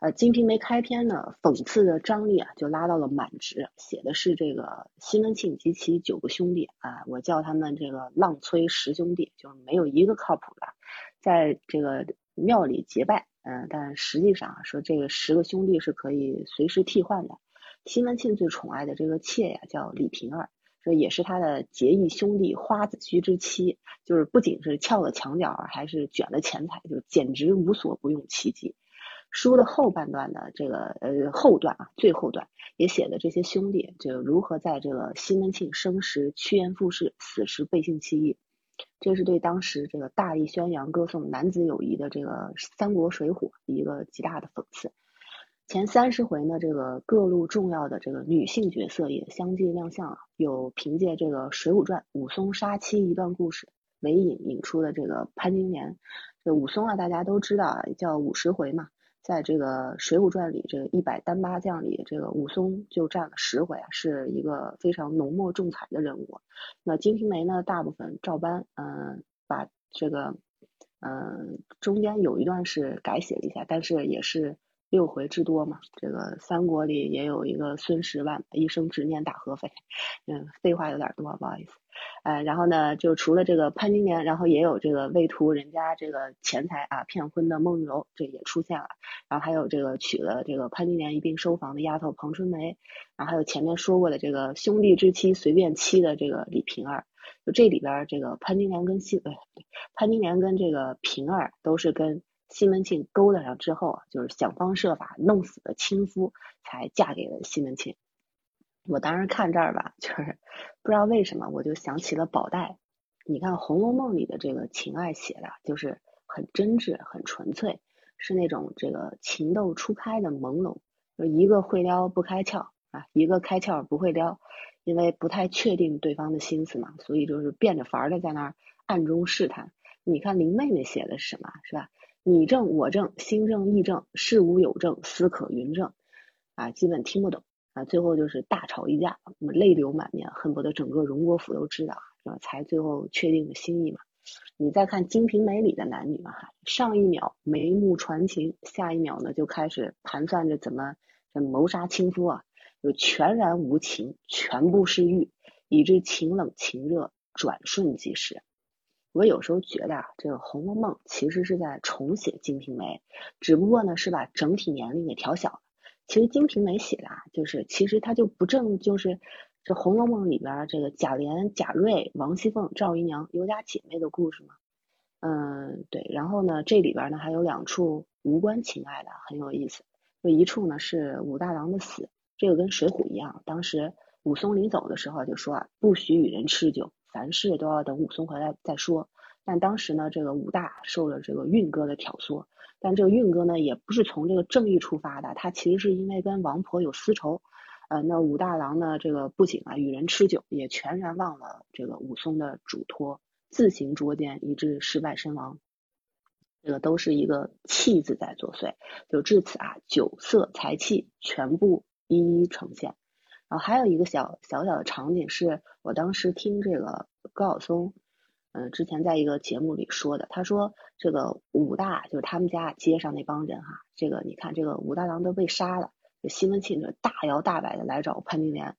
呃，《金瓶梅》开篇呢，讽刺的张力啊就拉到了满值，写的是这个西门庆及其九个兄弟啊，我叫他们这个浪催十兄弟，就是没有一个靠谱的，在这个庙里结拜，嗯，但实际上啊说这个十个兄弟是可以随时替换的。西门庆最宠爱的这个妾呀，叫李瓶儿。这也是他的结义兄弟花子虚之妻，就是不仅是撬了墙角，还是卷了钱财，就简直无所不用其极。书的后半段的这个呃后段啊，最后段也写的这些兄弟就如何在这个西门庆生时趋炎附势，死时背信弃义，这是对当时这个大力宣扬歌颂男子友谊的这个三国水浒一个极大的讽刺。前三十回呢，这个各路重要的这个女性角色也相继亮相啊，有凭借这个《水浒传》武松杀妻一段故事为引引出的这个潘金莲。这武松啊，大家都知道啊，叫五十回嘛，在这个《水浒传》里，这个一百单八将里，这个武松就占了十回啊，是一个非常浓墨重彩的人物。那《金瓶梅》呢，大部分照搬，嗯，把这个，嗯，中间有一段是改写了一下，但是也是。六回之多嘛，这个三国里也有一个孙十万，一生执念大合肥，嗯，废话有点多，不好意思，呃，然后呢，就除了这个潘金莲，然后也有这个为图人家这个钱财啊骗婚的孟玉楼，这也出现了，然后还有这个娶了这个潘金莲一并收房的丫头彭春梅，然后还有前面说过的这个兄弟之妻随便妻的这个李瓶儿，就这里边这个潘金莲跟西，呃，潘金莲跟这个瓶儿都是跟。西门庆勾搭上之后啊，就是想方设法弄死了亲夫，才嫁给了西门庆。我当时看这儿吧，就是不知道为什么，我就想起了宝黛。你看《红楼梦》里的这个情爱写的，就是很真挚、很纯粹，是那种这个情窦初开的朦胧。就一个会撩不开窍啊，一个开窍不会撩，因为不太确定对方的心思嘛，所以就是变着法儿的在那儿暗中试探。你看林妹妹写的是什么，是吧？你正我正心正意正事无有正思可云正啊，基本听不懂啊，最后就是大吵一架，泪流满面，恨不得整个荣国府都知道，才最后确定了心意嘛。你再看《金瓶梅》里的男女哈，上一秒眉目传情，下一秒呢就开始盘算着怎么谋杀亲夫啊，就全然无情，全部是欲，以致情冷情热，转瞬即逝。我有时候觉得啊，这个《红楼梦》其实是在重写《金瓶梅》，只不过呢是把整体年龄给调小了。其实《金瓶梅》写的啊，就是其实它就不正就是这《红楼梦》里边这个贾琏、贾瑞、王熙凤、赵姨娘有俩姐妹的故事嘛。嗯，对。然后呢，这里边呢还有两处无关情爱的，很有意思。就一处呢是武大郎的死，这个跟《水浒》一样，当时武松临走的时候就说啊，不许与人吃酒。凡事都要等武松回来再说。但当时呢，这个武大受了这个运哥的挑唆，但这个运哥呢，也不是从这个正义出发的，他其实是因为跟王婆有私仇。呃，那武大郎呢，这个不仅啊与人吃酒，也全然忘了这个武松的嘱托，自行捉奸，以致失败身亡。这个都是一个气字在作祟，就至此啊，酒色财气全部一一呈现。然后还有一个小小小的场景，是我当时听这个高晓松，嗯，之前在一个节目里说的。他说这个武大就是他们家街上那帮人哈，这个你看这个武大郎都被杀了，西门庆就大摇大摆的来找潘金莲，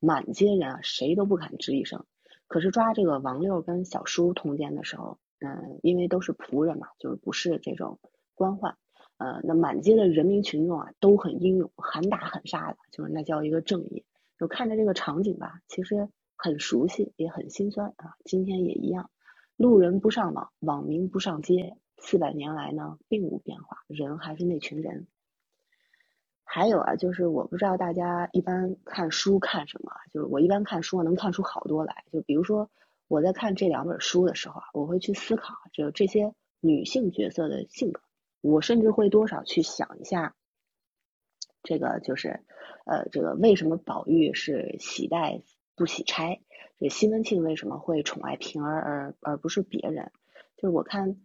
满街人啊谁都不敢吱一声。可是抓这个王六跟小叔通奸的时候，嗯，因为都是仆人嘛，就是不是这种官宦。呃，那满街的人民群众啊都很英勇，喊打喊杀的，就是那叫一个正义。就看着这个场景吧，其实很熟悉，也很心酸啊。今天也一样，路人不上网，网民不上街，四百年来呢，并无变化，人还是那群人。还有啊，就是我不知道大家一般看书看什么，就是我一般看书能看出好多来。就比如说我在看这两本书的时候啊，我会去思考就这些女性角色的性格，我甚至会多少去想一下。这个就是，呃，这个为什么宝玉是喜戴不喜钗？这西门庆为什么会宠爱平儿而而不是别人？就是我看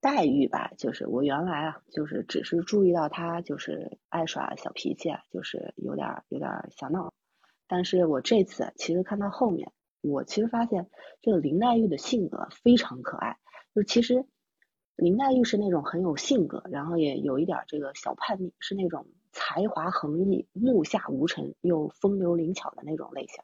黛玉吧，就是我原来啊，就是只是注意到她就是爱耍小脾气啊，就是有点有点小闹。但是我这次其实看到后面，我其实发现这个林黛玉的性格非常可爱，就其实。林黛玉是那种很有性格，然后也有一点这个小叛逆，是那种才华横溢、目下无尘又风流灵巧的那种类型。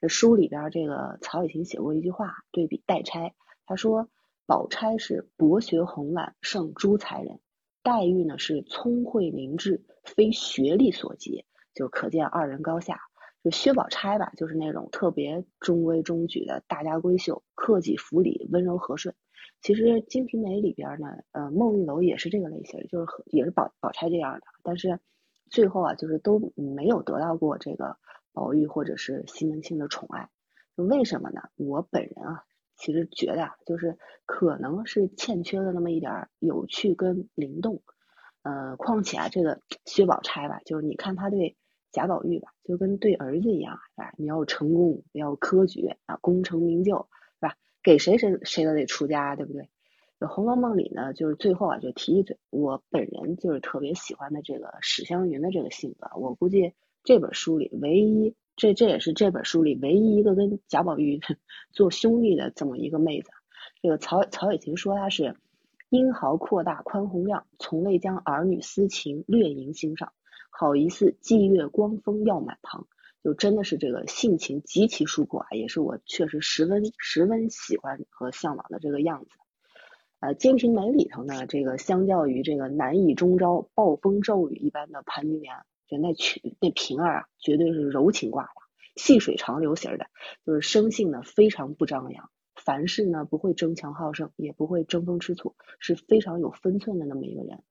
这书里边这个曹雪芹写过一句话，对比黛钗，他说宝钗是博学宏览胜诸才人，黛玉呢是聪慧明智，非学历所及，就可见二人高下。就薛宝钗吧，就是那种特别中规中矩的大家闺秀，克己复礼，温柔和顺。其实《金瓶梅》里边呢，呃，孟玉楼也是这个类型，就是也是宝宝钗这样的，但是最后啊，就是都没有得到过这个宝玉或者是西门庆的宠爱，为什么呢？我本人啊，其实觉得啊，就是可能是欠缺了那么一点有趣跟灵动，呃，况且啊，这个薛宝钗吧，就是你看她对贾宝玉吧，就跟对儿子一样啊，你要成功，要科举啊，功成名就。是吧给谁谁谁都得出家，对不对？《红楼梦》里呢，就是最后啊，就提一嘴，我本人就是特别喜欢的这个史湘云的这个性格。我估计这本书里唯一，这这也是这本书里唯一一个跟贾宝玉 做兄弟的这么一个妹子。这个曹曹雪芹说她是英豪阔大宽宏量，从未将儿女私情略萦心上，好一似霁月光风耀满堂。就真的是这个性情极其疏阔啊，也是我确实十分十分喜欢和向往的这个样子。呃，《金瓶梅》里头呢，这个相较于这个难以终朝、暴风骤雨一般的潘金莲，就那曲那平儿啊，绝对是柔情挂的，细水长流型的，就是生性呢非常不张扬，凡事呢不会争强好胜，也不会争风吃醋，是非常有分寸的那么一个人。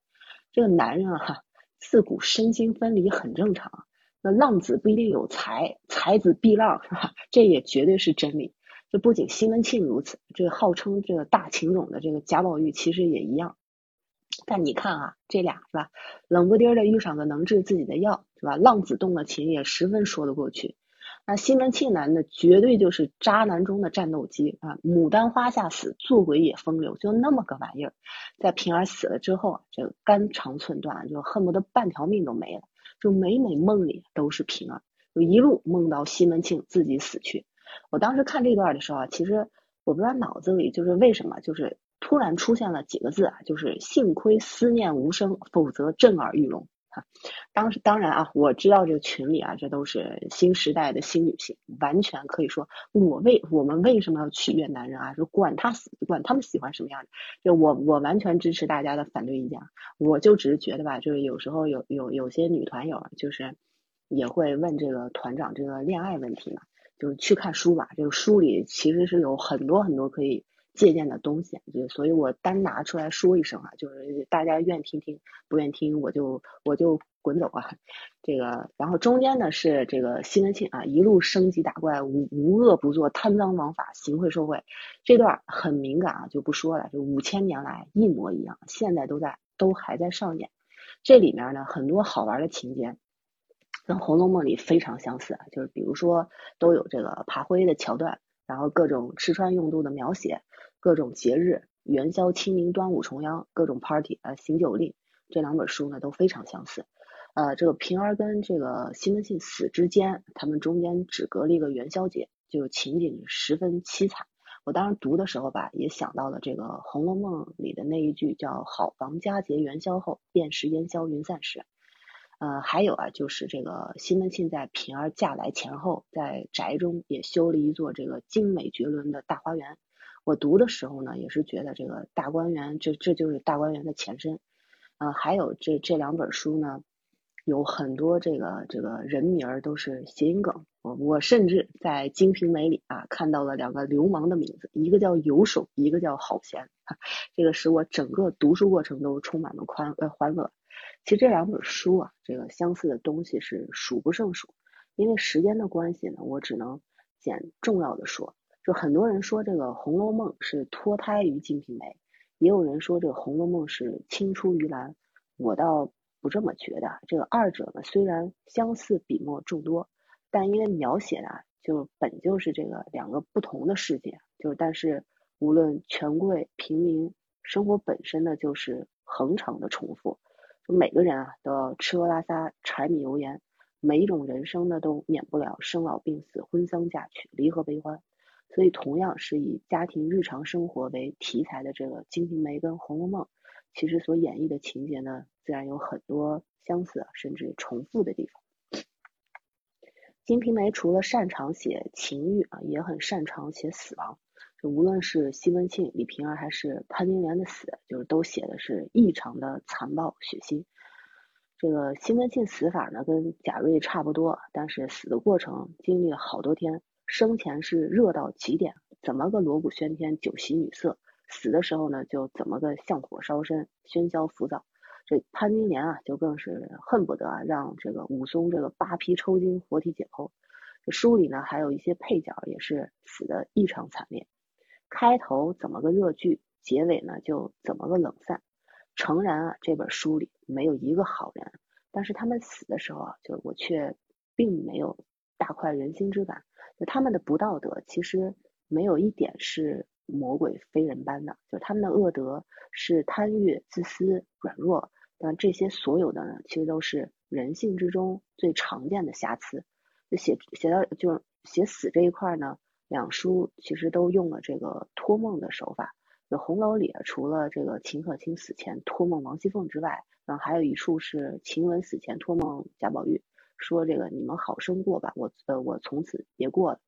这个男人啊，自古身心分离很正常。那浪子不一定有才，才子必浪，是吧？这也绝对是真理。这不仅西门庆如此，这个号称这个大情种的这个贾宝玉其实也一样。但你看啊，这俩是吧？冷不丁的遇上个能治自己的药，是吧？浪子动了情也十分说得过去。那西门庆男的绝对就是渣男中的战斗机啊！牡丹花下死，做鬼也风流，就那么个玩意儿。在平儿死了之后啊，这肝肠寸断，就恨不得半条命都没了。就每每梦里都是平儿，就一路梦到西门庆自己死去。我当时看这段的时候啊，其实我不知道脑子里就是为什么，就是突然出现了几个字啊，就是幸亏思念无声，否则震耳欲聋。当时当然啊，我知道这个群里啊，这都是新时代的新女性，完全可以说我为我们为什么要取悦男人啊？就管他喜管他们喜欢什么样的，就我我完全支持大家的反对意见。我就只是觉得吧，就是有时候有有有些女团友就是也会问这个团长这个恋爱问题嘛，就是去看书吧，这个书里其实是有很多很多可以。借鉴的东西，就所以我单拿出来说一声啊，就是大家愿听听，不愿听我就我就滚走啊。这个，然后中间呢是这个西门庆啊，一路升级打怪，无无恶不作，贪赃枉法，行贿受贿，这段很敏感啊，就不说了。就五千年来一模一样，现在都在都还在上演。这里面呢很多好玩的情节，跟《红楼梦》里非常相似啊，就是比如说都有这个爬灰的桥段。然后各种吃穿用度的描写，各种节日，元宵、清明、端午、重阳，各种 party 啊，行酒令，这两本书呢都非常相似。呃，这个平儿跟这个西门庆死之间，他们中间只隔了一个元宵节，就情景十分凄惨。我当时读的时候吧，也想到了这个《红楼梦》里的那一句叫“好房佳节元宵后，便是烟消云散时”。呃，还有啊，就是这个西门庆在平儿嫁来前后，在宅中也修了一座这个精美绝伦的大花园。我读的时候呢，也是觉得这个大观园，这这就是大观园的前身。呃，还有这这两本书呢，有很多这个这个人名儿都是谐音梗。我我甚至在《金瓶梅》里啊看到了两个流氓的名字，一个叫游手，一个叫好闲。这个使我整个读书过程都充满了欢呃欢乐。其实这两本书啊，这个相似的东西是数不胜数。因为时间的关系呢，我只能捡重要的说。就很多人说这个《红楼梦》是脱胎于《金瓶梅》，也有人说这个《红楼梦》是青出于蓝。我倒不这么觉得。这个二者呢，虽然相似笔墨众多，但因为描写的就本就是这个两个不同的世界。就但是无论权贵平民，生活本身呢就是恒常的重复。就每个人啊都要吃喝拉撒柴米油盐，每一种人生呢都免不了生老病死婚丧嫁娶离合悲欢，所以同样是以家庭日常生活为题材的这个《金瓶梅》跟《红楼梦》，其实所演绎的情节呢，自然有很多相似甚至重复的地方。金瓶梅除了擅长写情欲啊，也很擅长写死亡。就无论是西门庆、李瓶儿还是潘金莲的死，就是都写的是异常的残暴血腥。这个西门庆死法呢，跟贾瑞差不多，但是死的过程经历了好多天，生前是热到极点，怎么个锣鼓喧天、酒席女色，死的时候呢，就怎么个像火烧身、喧嚣浮躁。这潘金莲啊，就更是恨不得啊让这个武松这个扒皮抽筋、活体解剖。这书里呢，还有一些配角也是死的异常惨烈。开头怎么个热剧，结尾呢就怎么个冷散。诚然啊，这本书里没有一个好人，但是他们死的时候啊，就我却并没有大快人心之感。就他们的不道德，其实没有一点是魔鬼非人般的，就他们的恶德是贪欲、自私、软弱。那这些所有的呢，其实都是人性之中最常见的瑕疵。就写写到就是写死这一块呢，两书其实都用了这个托梦的手法。就红楼里除了这个秦可卿死前托梦王熙凤之外，然后还有一处是晴雯死前托梦贾宝玉，说这个你们好生过吧，我呃我从此别过了。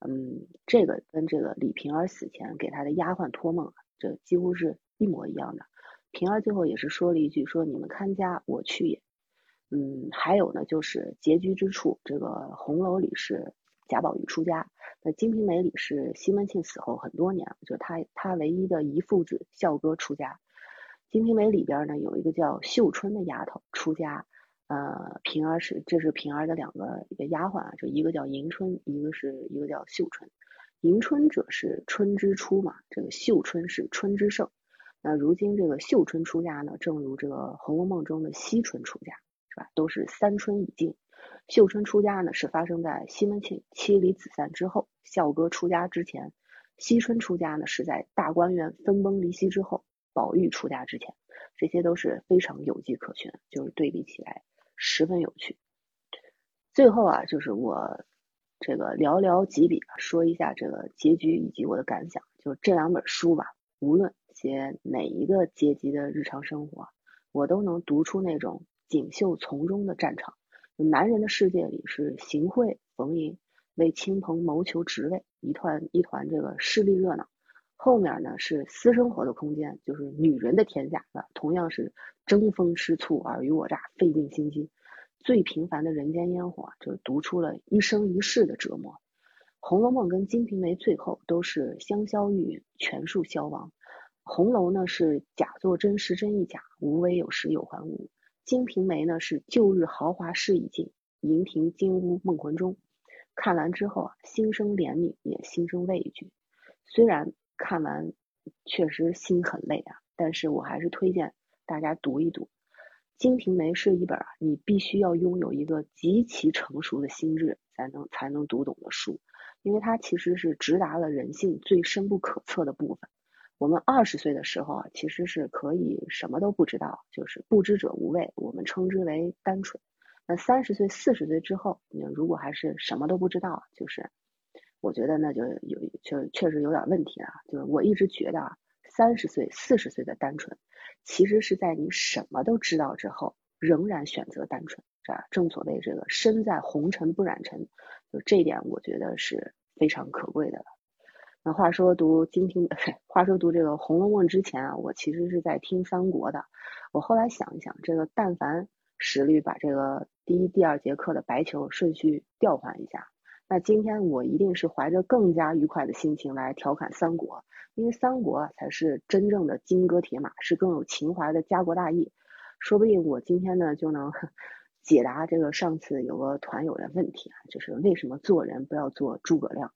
嗯，这个跟这个李瓶儿死前给他的丫鬟托梦，这几乎是一模一样的。平儿最后也是说了一句：“说你们看家，我去也。”嗯，还有呢，就是结局之处，这个红楼里是贾宝玉出家，那金瓶梅里是西门庆死后很多年，就他他唯一的一父子孝哥出家。金瓶梅里边呢有一个叫秀春的丫头出家，呃，平儿是这是平儿的两个一个丫鬟啊，就一个叫迎春，一个是一个叫秀春。迎春者是春之初嘛，这个秀春是春之盛。那如今这个秀春出家呢，正如这个《红楼梦》中的惜春出家，是吧？都是三春已尽。秀春出家呢，是发生在西门庆妻离子散之后；孝哥出家之前，惜春出家呢，是在大观园分崩离析之后；宝玉出家之前，这些都是非常有迹可循，就是对比起来十分有趣。最后啊，就是我这个寥寥几笔说一下这个结局以及我的感想，就这两本书吧，无论。写哪一个阶级的日常生活，我都能读出那种锦绣丛中的战场。男人的世界里是行贿逢迎，为亲朋谋求职位，一团一团这个势力热闹。后面呢是私生活的空间，就是女人的天下啊，同样是争风吃醋、尔虞我诈、费尽心机。最平凡的人间烟火，就是读出了一生一世的折磨。《红楼梦》跟《金瓶梅》最后都是香消玉殒，全数消亡。红楼呢是假作真时真亦假，无为有时有还无。金瓶梅呢是旧日豪华事已尽，银亭金屋梦魂中。看完之后啊，心生怜悯，也心生畏惧。虽然看完确实心很累啊，但是我还是推荐大家读一读。金瓶梅是一本啊，你必须要拥有一个极其成熟的心智才能才能读懂的书，因为它其实是直达了人性最深不可测的部分。我们二十岁的时候啊，其实是可以什么都不知道，就是不知者无畏，我们称之为单纯。那三十岁、四十岁之后，你如果还是什么都不知道，就是我觉得那就有就确实有点问题啊。就是我一直觉得啊，三十岁、四十岁的单纯，其实是在你什么都知道之后，仍然选择单纯，是吧？正所谓这个身在红尘不染尘，就这一点，我觉得是非常可贵的了。那话说读金瓶，话说读这个《红楼梦》之前啊，我其实是在听三国的。我后来想一想，这个但凡史律把这个第一、第二节课的白球顺序调换一下，那今天我一定是怀着更加愉快的心情来调侃三国，因为三国才是真正的金戈铁马，是更有情怀的家国大义。说不定我今天呢就能 解答这个上次有个团友的问题啊，就是为什么做人不要做诸葛亮。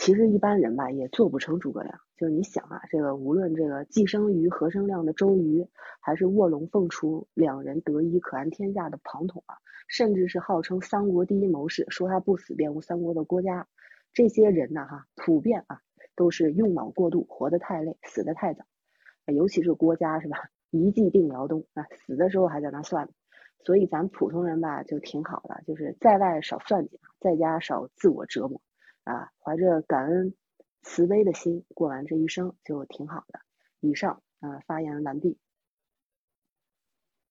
其实一般人吧也做不成诸葛亮，就是你想啊，这个无论这个既生瑜何生亮的周瑜，还是卧龙凤雏两人得一可安天下的庞统啊，甚至是号称三国第一谋士，说他不死便无三国的郭嘉，这些人呢哈，普遍啊都是用脑过度，活得太累，死得太早，尤其是郭嘉是吧？一计定辽东啊，死的时候还在那算，所以咱普通人吧就挺好的，就是在外少算计，在家少自我折磨。啊，怀着感恩慈悲的心过完这一生就挺好的。以上啊，发言完毕。